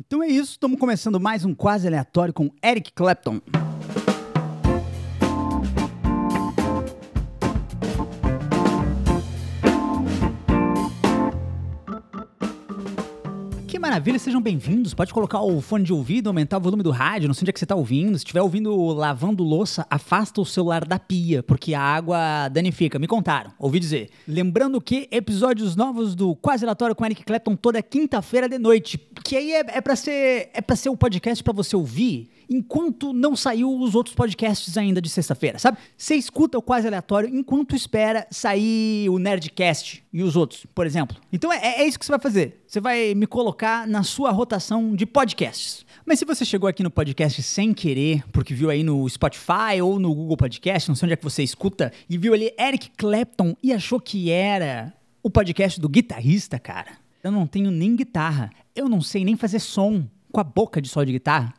Então é isso, estamos começando mais um quase aleatório com Eric Clapton. Maravilha, sejam bem-vindos. Pode colocar o fone de ouvido, aumentar o volume do rádio, não sei onde é que você está ouvindo. Se estiver ouvindo lavando louça, afasta o celular da pia, porque a água danifica. Me contaram, ouvi dizer. Lembrando que episódios novos do Quase Relatório com Eric Clapton toda quinta-feira de noite. Que aí é, é para ser é para ser um podcast para você ouvir enquanto não saiu os outros podcasts ainda de sexta-feira, sabe? Você escuta o Quase Aleatório enquanto espera sair o Nerdcast e os outros, por exemplo. Então é, é isso que você vai fazer. Você vai me colocar na sua rotação de podcasts. Mas se você chegou aqui no podcast sem querer, porque viu aí no Spotify ou no Google Podcast, não sei onde é que você escuta, e viu ali Eric Clapton e achou que era o podcast do guitarrista, cara. Eu não tenho nem guitarra. Eu não sei nem fazer som com a boca de sol de guitarra.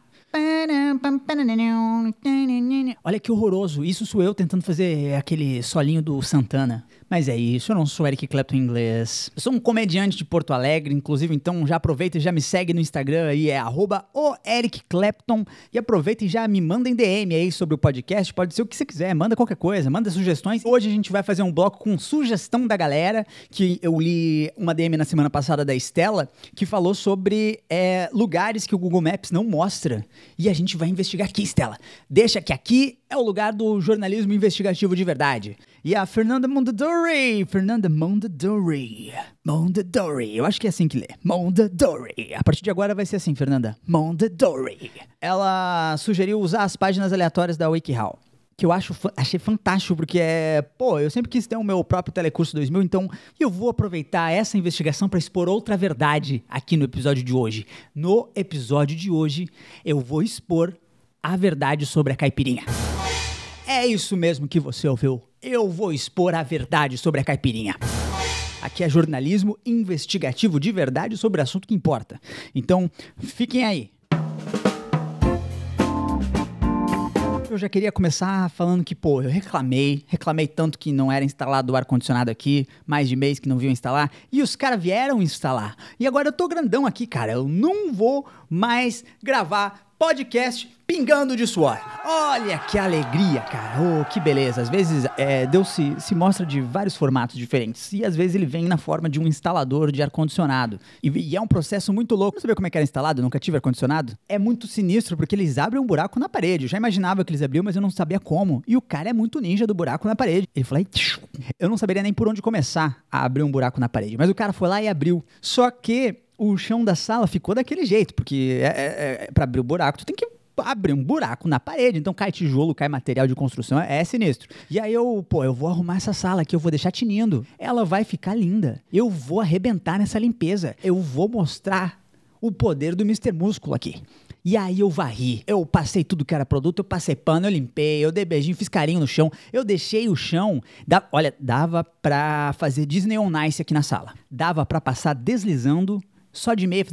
Olha que horroroso. Isso sou eu tentando fazer aquele solinho do Santana. Mas é isso, eu não sou Eric Clapton inglês. Eu sou um comediante de Porto Alegre, inclusive, então já aproveita e já me segue no Instagram aí, é arroba o Eric Clapton. E aproveita e já me manda em DM aí sobre o podcast, pode ser o que você quiser, manda qualquer coisa, manda sugestões. Hoje a gente vai fazer um bloco com sugestão da galera, que eu li uma DM na semana passada da Estela, que falou sobre é, lugares que o Google Maps não mostra. E a gente vai investigar aqui, Estela. Deixa que aqui é o lugar do jornalismo investigativo de verdade. E a Fernanda Mondadori, Fernanda Mondadori, Mondadori, eu acho que é assim que lê, Mondadori. A partir de agora vai ser assim, Fernanda, Mondadori. Ela sugeriu usar as páginas aleatórias da WikiHow que eu acho, achei fantástico, porque é, pô, eu sempre quis ter o meu próprio Telecurso 2000, então eu vou aproveitar essa investigação para expor outra verdade aqui no episódio de hoje. No episódio de hoje, eu vou expor a verdade sobre a caipirinha. É isso mesmo que você ouviu. Eu vou expor a verdade sobre a caipirinha. Aqui é jornalismo investigativo de verdade sobre assunto que importa. Então, fiquem aí. Eu já queria começar falando que, pô, eu reclamei, reclamei tanto que não era instalado o ar-condicionado aqui, mais de mês que não viam instalar, e os caras vieram instalar. E agora eu tô grandão aqui, cara, eu não vou mais gravar podcast pingando de suor. Olha que alegria, cara. Oh, que beleza. Às vezes é, Deus se, se mostra de vários formatos diferentes. E às vezes ele vem na forma de um instalador de ar-condicionado. E, e, é um processo muito louco. Não sabia como é que era instalado, nunca tive ar-condicionado. É muito sinistro, porque eles abrem um buraco na parede. Eu já imaginava que eles abriam, mas eu não sabia como. E o cara é muito ninja do buraco na parede. Ele falou, eu não saberia nem por onde começar a abrir um buraco na parede. Mas o cara foi lá e abriu. Só que o chão da sala ficou daquele jeito, porque é, é, é para abrir o buraco, tu tem que abrir um buraco na parede, então cai tijolo, cai material de construção, é, é sinistro. E aí eu, pô, eu vou arrumar essa sala aqui, eu vou deixar tinindo. Ela vai ficar linda. Eu vou arrebentar nessa limpeza. Eu vou mostrar o poder do Mr. Músculo aqui. E aí eu varri, eu passei tudo que era produto, eu passei pano, eu limpei, eu dei beijinho, fiz carinho no chão, eu deixei o chão, da, olha, dava pra fazer Disney on Ice aqui na sala. Dava pra passar deslizando só de meia,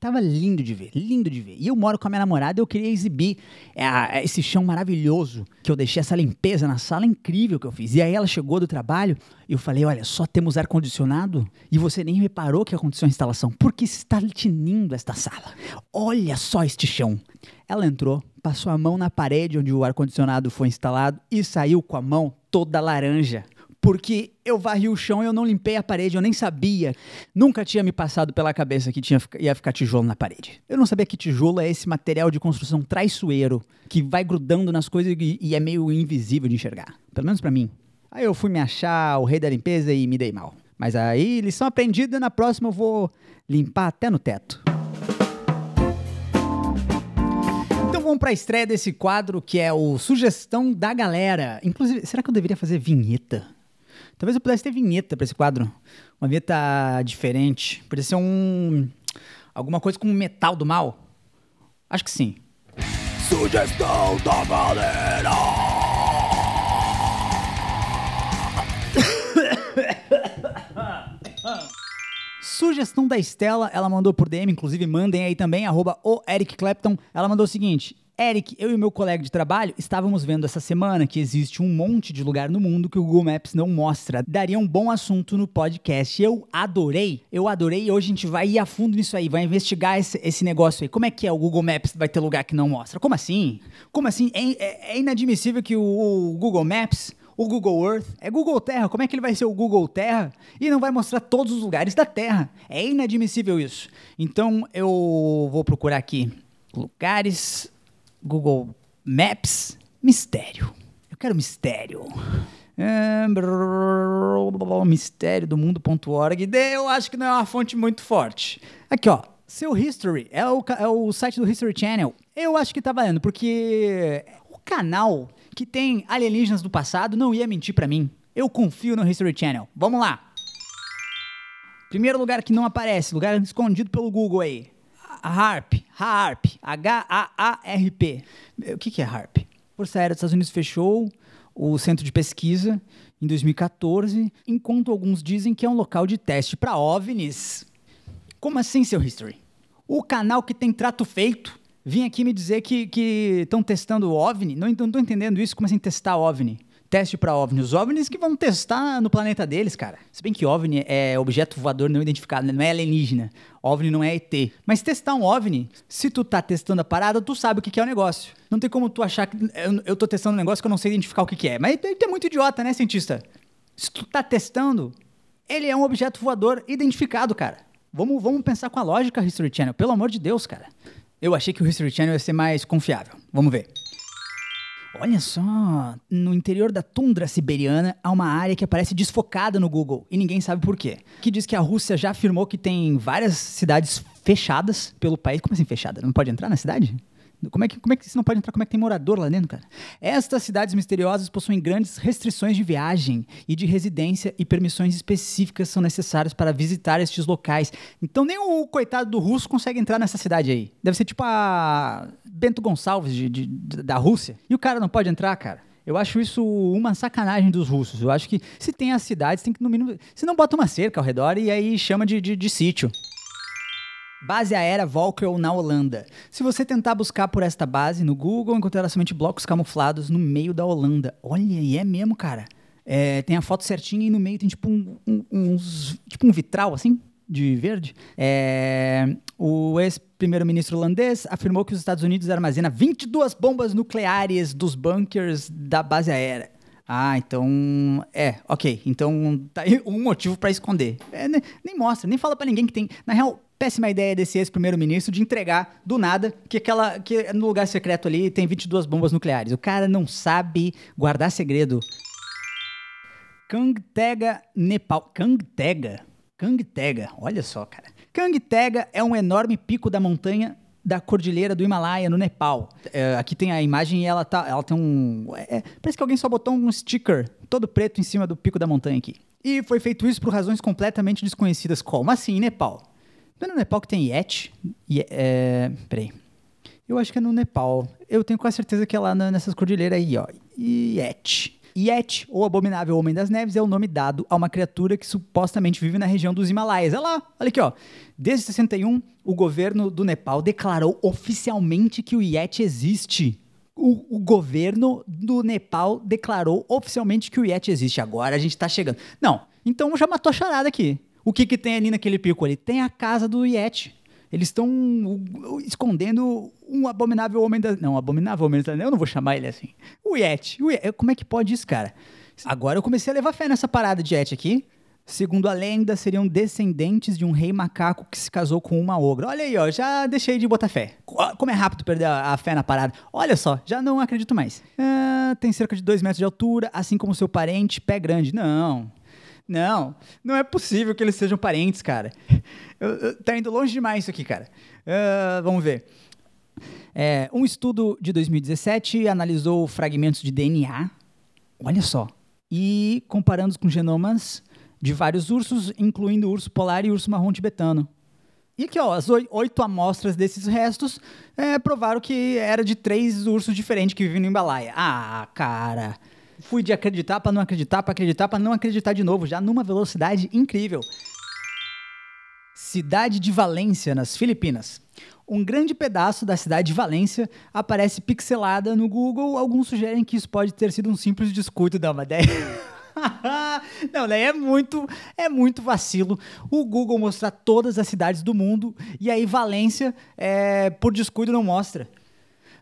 tava lindo de ver, lindo de ver. E eu moro com a minha namorada, eu queria exibir é, esse chão maravilhoso que eu deixei, essa limpeza na sala incrível que eu fiz. E aí ela chegou do trabalho e eu falei: Olha, só temos ar-condicionado e você nem reparou que aconteceu a instalação. Porque está tinindo esta sala. Olha só este chão. Ela entrou, passou a mão na parede onde o ar-condicionado foi instalado e saiu com a mão toda laranja porque eu varri o chão e eu não limpei a parede, eu nem sabia. Nunca tinha me passado pela cabeça que tinha, ia ficar tijolo na parede. Eu não sabia que tijolo é esse material de construção traiçoeiro que vai grudando nas coisas e, e é meio invisível de enxergar. Pelo menos para mim. Aí eu fui me achar o rei da limpeza e me dei mal. Mas aí, lição aprendida, na próxima eu vou limpar até no teto. Então vamos para a estreia desse quadro que é o Sugestão da Galera. Inclusive, será que eu deveria fazer vinheta? Talvez eu pudesse ter vinheta para esse quadro. Uma vinheta diferente. Podia ser um. alguma coisa como metal do mal. Acho que sim. Sugestão da galera! Sugestão da Estela, ela mandou por DM, inclusive mandem aí também, arroba o Eric Clapton. Ela mandou o seguinte: Eric, eu e meu colega de trabalho estávamos vendo essa semana que existe um monte de lugar no mundo que o Google Maps não mostra. Daria um bom assunto no podcast. Eu adorei, eu adorei e hoje a gente vai ir a fundo nisso aí, vai investigar esse, esse negócio aí. Como é que é o Google Maps vai ter lugar que não mostra? Como assim? Como assim? É, é, é inadmissível que o, o Google Maps o Google Earth, é Google Terra. Como é que ele vai ser o Google Terra e não vai mostrar todos os lugares da Terra? É inadmissível isso. Então eu vou procurar aqui lugares Google Maps mistério. Eu quero mistério. Mistério do mundo.org. Eu acho que não é uma fonte muito forte. Aqui, ó. Seu History é o, é o site do History Channel. Eu acho que tá valendo, porque o canal que tem alienígenas do passado não ia mentir para mim. Eu confio no History Channel. Vamos lá. Primeiro lugar que não aparece, lugar escondido pelo Google aí. HARP, HARP, H-A-A-R-P. O que, que é HARP? Força Aérea dos Estados Unidos fechou o centro de pesquisa em 2014, enquanto alguns dizem que é um local de teste para OVNIs. Como assim, seu History? O canal que tem trato feito vinha aqui me dizer que estão testando o OVNI. Não estou entendendo isso. Como assim testar OVNI? Teste para OVNI. Os OVNIs que vão testar no planeta deles, cara. Se bem que OVNI é objeto voador não identificado, né? não é alienígena. OVNI não é ET. Mas testar um OVNI, se tu tá testando a parada, tu sabe o que, é o negócio. Não tem como tu achar que eu, tô testando um negócio que eu não sei identificar o que, é. Mas é muito idiota, né, cientista? Se tu tá testando, ele é um objeto voador identificado, cara. Vamos, vamos pensar com a lógica History Channel. Pelo amor de Deus, cara. Eu achei que o History Channel ia ser mais confiável. Vamos ver. Olha só, no interior da tundra siberiana há uma área que aparece desfocada no Google e ninguém sabe por quê. Que diz que a Rússia já afirmou que tem várias cidades fechadas pelo país. Como assim fechada? Não pode entrar na cidade? Como é, que, como é que você não pode entrar? Como é que tem morador lá dentro, cara? Estas cidades misteriosas possuem grandes restrições de viagem e de residência e permissões específicas são necessárias para visitar estes locais. Então nem o coitado do russo consegue entrar nessa cidade aí. Deve ser tipo a Bento Gonçalves de, de, da Rússia. E o cara não pode entrar, cara. Eu acho isso uma sacanagem dos russos. Eu acho que se tem as cidades, tem que no mínimo. Se não bota uma cerca ao redor e aí chama de, de, de sítio. Base aérea Volkel na Holanda. Se você tentar buscar por esta base no Google, encontrará somente blocos camuflados no meio da Holanda. Olha, e é mesmo, cara. É, tem a foto certinha e no meio tem tipo um, um, uns, tipo um vitral, assim, de verde. É, o ex-primeiro-ministro holandês afirmou que os Estados Unidos armazenam 22 bombas nucleares dos bunkers da base aérea. Ah, então. É, ok. Então tá aí um motivo para esconder. É, nem, nem, mostra, nem fala para ninguém que tem. Na real, péssima ideia desse ex-primeiro-ministro de entregar do nada que aquela que no lugar secreto ali tem 22 bombas nucleares. O cara não sabe guardar segredo. Kangtega, Nepal. Kangtega? Kangtega, olha só, cara. Kangtega é um enorme pico da montanha da cordilheira do Himalaia, no Nepal. É, aqui tem a imagem e ela, tá, ela tem um. É, parece que alguém só botou um sticker todo preto em cima do pico da montanha aqui. E foi feito isso por razões completamente desconhecidas. Como assim, Nepal? Não é no Nepal que tem Yeti? Ye é, peraí. Eu acho que é no Nepal. Eu tenho quase certeza que é lá nessas cordilheiras aí, ó. Yeti. Yeti, ou Abominável Homem das Neves, é o nome dado a uma criatura que supostamente vive na região dos Himalaias. Olha lá, olha aqui, ó. Desde 61, o governo do Nepal declarou oficialmente que o Yeti existe. O, o, governo do Nepal declarou oficialmente que o Yeti existe. Agora a gente tá chegando. Não, então já matou a charada aqui. O que, que tem ali naquele pico ali? Tem a casa do Yeti. Eles estão escondendo um abominável homem da. Não, abominável homem da. Eu não vou chamar ele assim. O Yeti. o Yeti. Como é que pode isso, cara? Agora eu comecei a levar fé nessa parada de Yeti aqui. Segundo a lenda, seriam descendentes de um rei macaco que se casou com uma ogra. Olha aí, ó, já deixei de botar fé. Como é rápido perder a, fé na parada. Olha só, já não acredito mais. Ah, tem cerca de 2 metros de altura, assim como seu parente, pé grande. Não, não, não é possível que eles sejam parentes, cara. Eu, eu, tá indo longe demais isso aqui, cara. Uh, vamos ver. É, um estudo de 2017 analisou fragmentos de DNA, olha só, e comparando com genomas de vários ursos, incluindo urso polar e urso marrom tibetano. E aqui, ó, as oito amostras desses restos é, provaram que era de três ursos diferentes que vivem no Himalaia. Ah, cara fui de acreditar para não acreditar, para acreditar para não acreditar de novo, já numa velocidade incrível. Cidade de Valência, nas Filipinas. Um grande pedaço da cidade de Valência aparece pixelada no Google. Alguns sugerem que isso pode ter sido um simples descuido da uma ideia. Não, daí é muito, é muito vacilo o Google mostrar todas as cidades do mundo e aí Valência, é, por descuido, não mostra.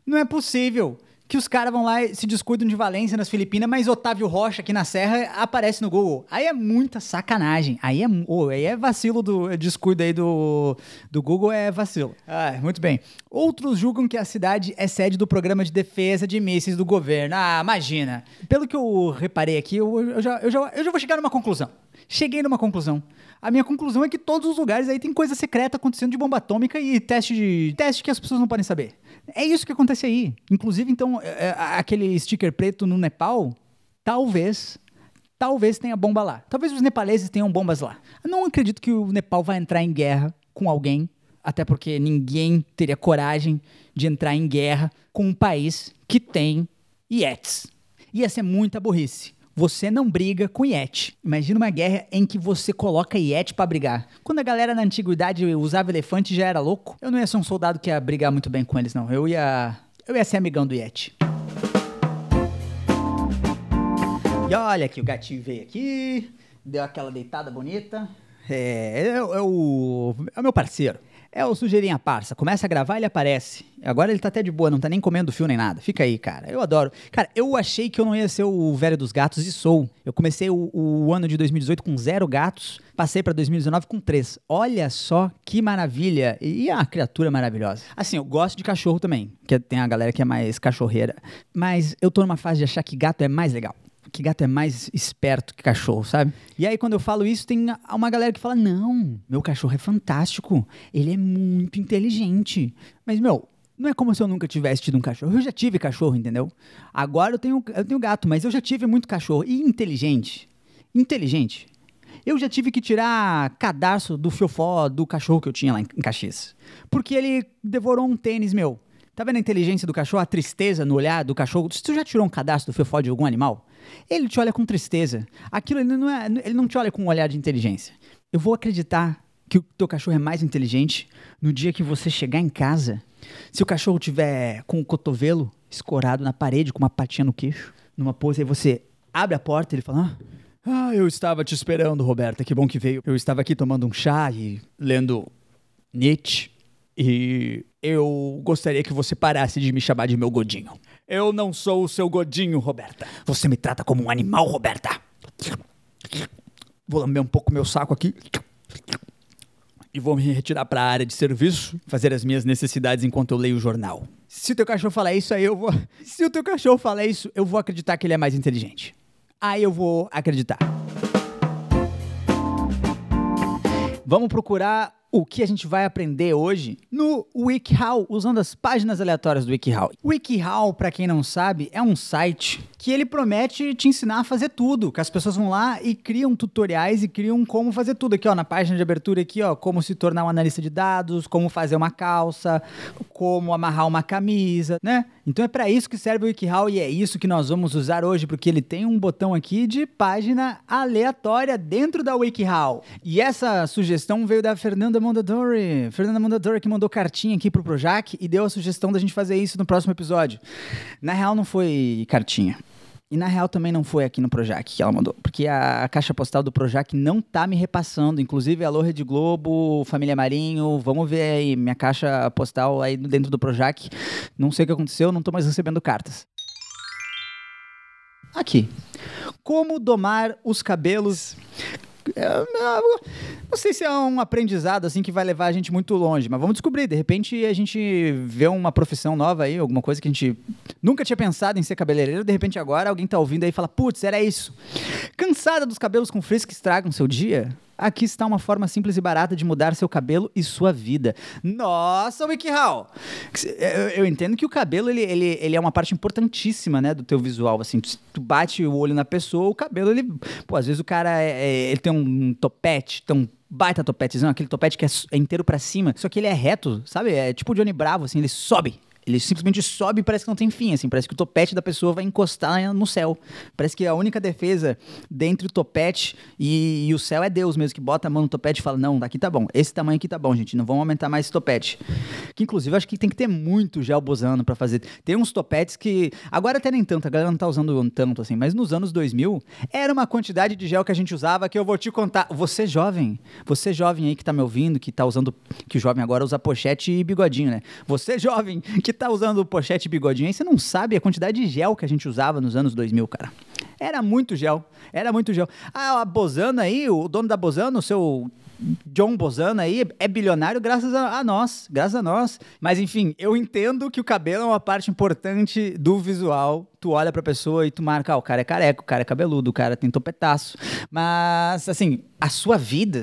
Não é possível que os caras vão lá e se descuidam de Valência nas Filipinas, mas Otávio Rocha aqui na Serra aparece no Google. Aí é muita sacanagem. Aí é, oh, aí é vacilo do descuido aí do, do Google, é vacilo. Ah, muito bem. Outros julgam que a cidade é sede do programa de defesa de mísseis do governo. Ah, imagina. Pelo que eu reparei aqui, eu, eu, já, eu, já, eu já vou chegar numa conclusão. Cheguei numa conclusão. A minha conclusão é que todos os lugares aí tem coisa secreta acontecendo de bomba atômica e teste de teste que as pessoas não podem saber. É isso que acontece aí. Inclusive, então, é, é, aquele sticker preto no Nepal, talvez, talvez tenha bomba lá. Talvez os nepaleses tenham bombas lá. Eu não acredito que o Nepal vai entrar em guerra com alguém, até porque ninguém teria coragem de entrar em guerra com um país que tem Yetis. Ia ser muita burrice. Você não briga com Yeti. Imagina uma guerra em que você coloca Yeti para brigar. Quando a galera na antiguidade usava elefante já era louco, eu não ia ser um soldado que ia brigar muito bem com eles, não. Eu ia. Eu ia ser amigão do Yeti. E olha que o gatinho veio aqui, deu aquela deitada bonita. É, é, é, o, é o meu parceiro. É o sujeirinha parça. Começa a gravar, ele aparece. Agora ele tá até de boa, não tá nem comendo fio nem nada. Fica aí, cara. Eu adoro. Cara, eu achei que eu não ia ser o velho dos gatos e sou. Eu comecei o, o ano de 2018 com zero gatos, passei para 2019 com três. Olha só que maravilha. E a criatura maravilhosa. Assim, eu gosto de cachorro também, que tem a galera que é mais cachorreira. Mas eu tô numa fase de achar que gato é mais legal que gato é mais esperto que cachorro, sabe? E aí, quando eu falo isso, tem uma galera que fala: não, meu cachorro é fantástico, ele é muito inteligente. Mas, meu, não é como se eu nunca tivesse tido um cachorro. Eu já tive cachorro, entendeu? Agora eu tenho, eu tenho gato, mas eu já tive muito cachorro. E inteligente. Inteligente. Eu já tive que tirar cadarço do fiofó do cachorro que eu tinha lá em Caxias. Porque ele devorou um tênis meu. Tá vendo a inteligência do cachorro, a tristeza no olhar do cachorro? Você já tirou um cadastro do fiofó de algum animal? Ele te olha com tristeza. Aquilo ele não, é, ele não te olha com um olhar de inteligência. Eu vou acreditar que o teu cachorro é mais inteligente no dia que você chegar em casa. Se o cachorro tiver com o cotovelo escorado na parede, com uma patinha no queixo, numa pose, aí você abre a porta e ele fala: Ah, eu estava te esperando, Roberta, que bom que veio. Eu estava aqui tomando um chá e lendo Nietzsche. E eu gostaria que você parasse de me chamar de meu godinho. Eu não sou o seu godinho, Roberta. Você me trata como um animal, Roberta. Vou lamber um pouco meu saco aqui. E vou me retirar para a área de serviço, fazer as minhas necessidades enquanto eu leio o jornal. Se o teu cachorro falar isso, aí eu vou. Se o teu cachorro falar isso, eu vou acreditar que ele é mais inteligente. Aí eu vou acreditar. Vamos procurar o que a gente vai aprender hoje no WikiHow, usando as páginas aleatórias do WikiHow. WikiHow, para quem não sabe, é um site que ele promete te ensinar a fazer tudo, que as pessoas vão lá e criam tutoriais e criam como fazer tudo. Aqui, ó, na página de abertura aqui, ó, como se tornar um analista de dados, como fazer uma calça, como amarrar uma camisa, né? Então é para isso que serve o WikiHow e é isso que nós vamos usar hoje, porque ele tem um botão aqui de página aleatória dentro da WikiHow. E essa sugestão veio da Fernanda Mondadori. Fernanda Mondadori que mandou cartinha aqui pro Projac e deu a sugestão da gente fazer isso no próximo episódio. Na real não foi cartinha. E na real também não foi aqui no Projac que ela mandou, porque a caixa postal do Projac não tá me repassando. Inclusive, alô Rede Globo, Família Marinho, vamos ver aí minha caixa postal aí dentro do Projac. Não sei o que aconteceu, não tô mais recebendo cartas. Aqui. Como domar os cabelos não sei se é um aprendizado assim que vai levar a gente muito longe, mas vamos descobrir. De repente a gente vê uma profissão nova aí, alguma coisa que a gente nunca tinha pensado em ser cabeleireiro, de repente agora alguém tá ouvindo aí e fala: "Putz, era isso". Cansada dos cabelos com frizz que estragam seu dia? Aqui está uma forma simples e barata de mudar seu cabelo e sua vida. Nossa, WikiHow! Eu, entendo que o cabelo ele, ele, ele é uma parte importantíssima, né, do teu visual. Assim, tu bate o olho na pessoa, o cabelo ele, pô, às vezes o cara é, é, ele tem um topete, tem um baita topetezão, aquele topete que é, é inteiro para cima, só que ele é reto, sabe? É tipo o Johnny Bravo, assim, ele sobe Ele simplesmente sobe e parece que não tem fim, assim. Parece que o topete da pessoa vai encostar no céu. Parece que a única defesa dentre o topete e, e o céu é Deus mesmo, que bota a mão no topete e fala, não, daqui tá bom. Esse tamanho aqui tá bom, gente. Não vamos aumentar mais esse topete. Que, inclusive, eu acho que tem que ter muito gel bosano para fazer. Tem uns topetes que... Agora até nem tanto, a galera não tá usando tanto, assim. Mas nos anos 2000, era uma quantidade de gel que a gente usava que eu vou te contar. Você jovem, você jovem aí que tá me ouvindo, que tá usando... Que o jovem agora usa pochete e bigodinho, né? Você jovem que tá usando pochete bigodinho aí, você não sabe a quantidade de gel que a gente usava nos anos 2000, cara. Era muito gel, era muito gel. Ah, a Bozano aí, o dono da Bozano, o seu John Bozano aí é bilionário graças a, a, nós, graças a nós. Mas enfim, eu entendo que o cabelo é uma parte importante do visual. Tu olha pra pessoa e tu marca, ah, o cara é careca, o cara é cabeludo, o cara tem topetaço. Mas, assim, a sua vida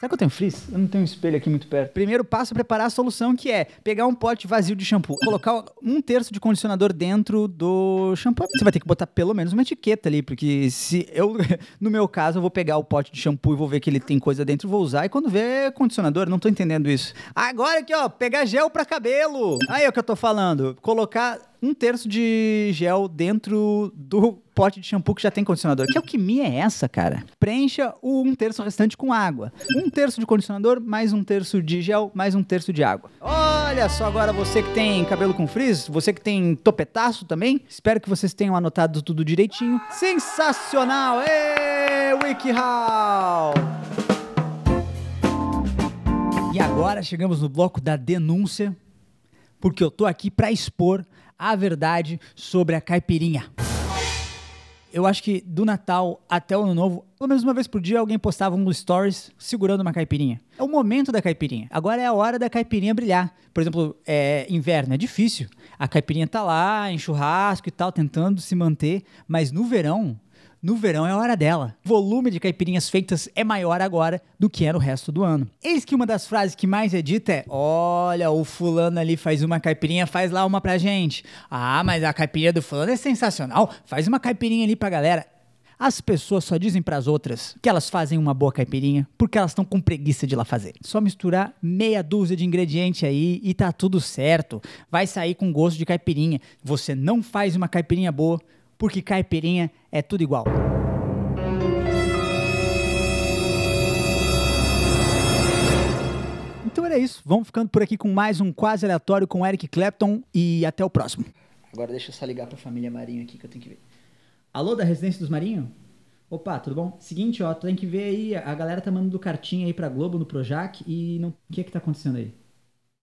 Será que eu tenho frizz? Eu não tenho um espelho aqui muito perto. Primeiro passo é preparar a solução, que é pegar um pote vazio de shampoo, colocar um terço de condicionador dentro do shampoo. Você vai ter que botar pelo menos uma etiqueta ali, porque se eu, no meu caso, eu vou pegar o pote de shampoo e vou ver que ele tem coisa dentro, vou usar, e quando ver condicionador, não tô entendendo isso. Agora aqui, ó, pegar gel para cabelo. Aí é o que eu tô falando. Colocar um terço de gel dentro do pote de shampoo que já tem condicionador. Que alquimia é essa, cara? Preencha o um terço restante com água. Um terço de condicionador, mais um terço de gel, mais um terço de água. Olha só agora você que tem cabelo com frizz, você que tem topetaço também. Espero que vocês tenham anotado tudo direitinho. Sensacional! Ê, WikiHow! E agora chegamos no bloco da denúncia, porque eu tô aqui para expor a verdade sobre a caipirinha. Eu acho que do Natal até o Ano Novo, pelo menos uma vez por dia, alguém postava um stories segurando uma caipirinha. É o momento da caipirinha. Agora é a hora da caipirinha brilhar. Por exemplo, é inverno, é difícil. A caipirinha tá lá, em churrasco e tal, tentando se manter. Mas no verão, no verão é a hora dela. O volume de caipirinhas feitas é maior agora do que é no resto do ano. Eis que uma das frases que mais é dita é: Olha, o fulano ali faz uma caipirinha, faz lá uma pra gente. Ah, mas a caipirinha do fulano é sensacional, faz uma caipirinha ali pra galera. As pessoas só dizem para as outras que elas fazem uma boa caipirinha porque elas estão com preguiça de lá fazer. Só misturar meia dúzia de ingrediente aí e tá tudo certo. Vai sair com gosto de caipirinha. Você não faz uma caipirinha boa porque caipirinha é tudo igual. Então era isso. Vamos ficando por aqui com mais um quase aleatório com Eric Clapton e até o próximo. Agora deixa eu só ligar pra família Marinho aqui que eu tenho que ver. Alô, da Residência dos Marinho? Opa, tudo bom? Seguinte, ó, tu tem que ver aí, a galera tá mandando cartinha aí pra Globo no Projac e não... o que é que tá acontecendo aí?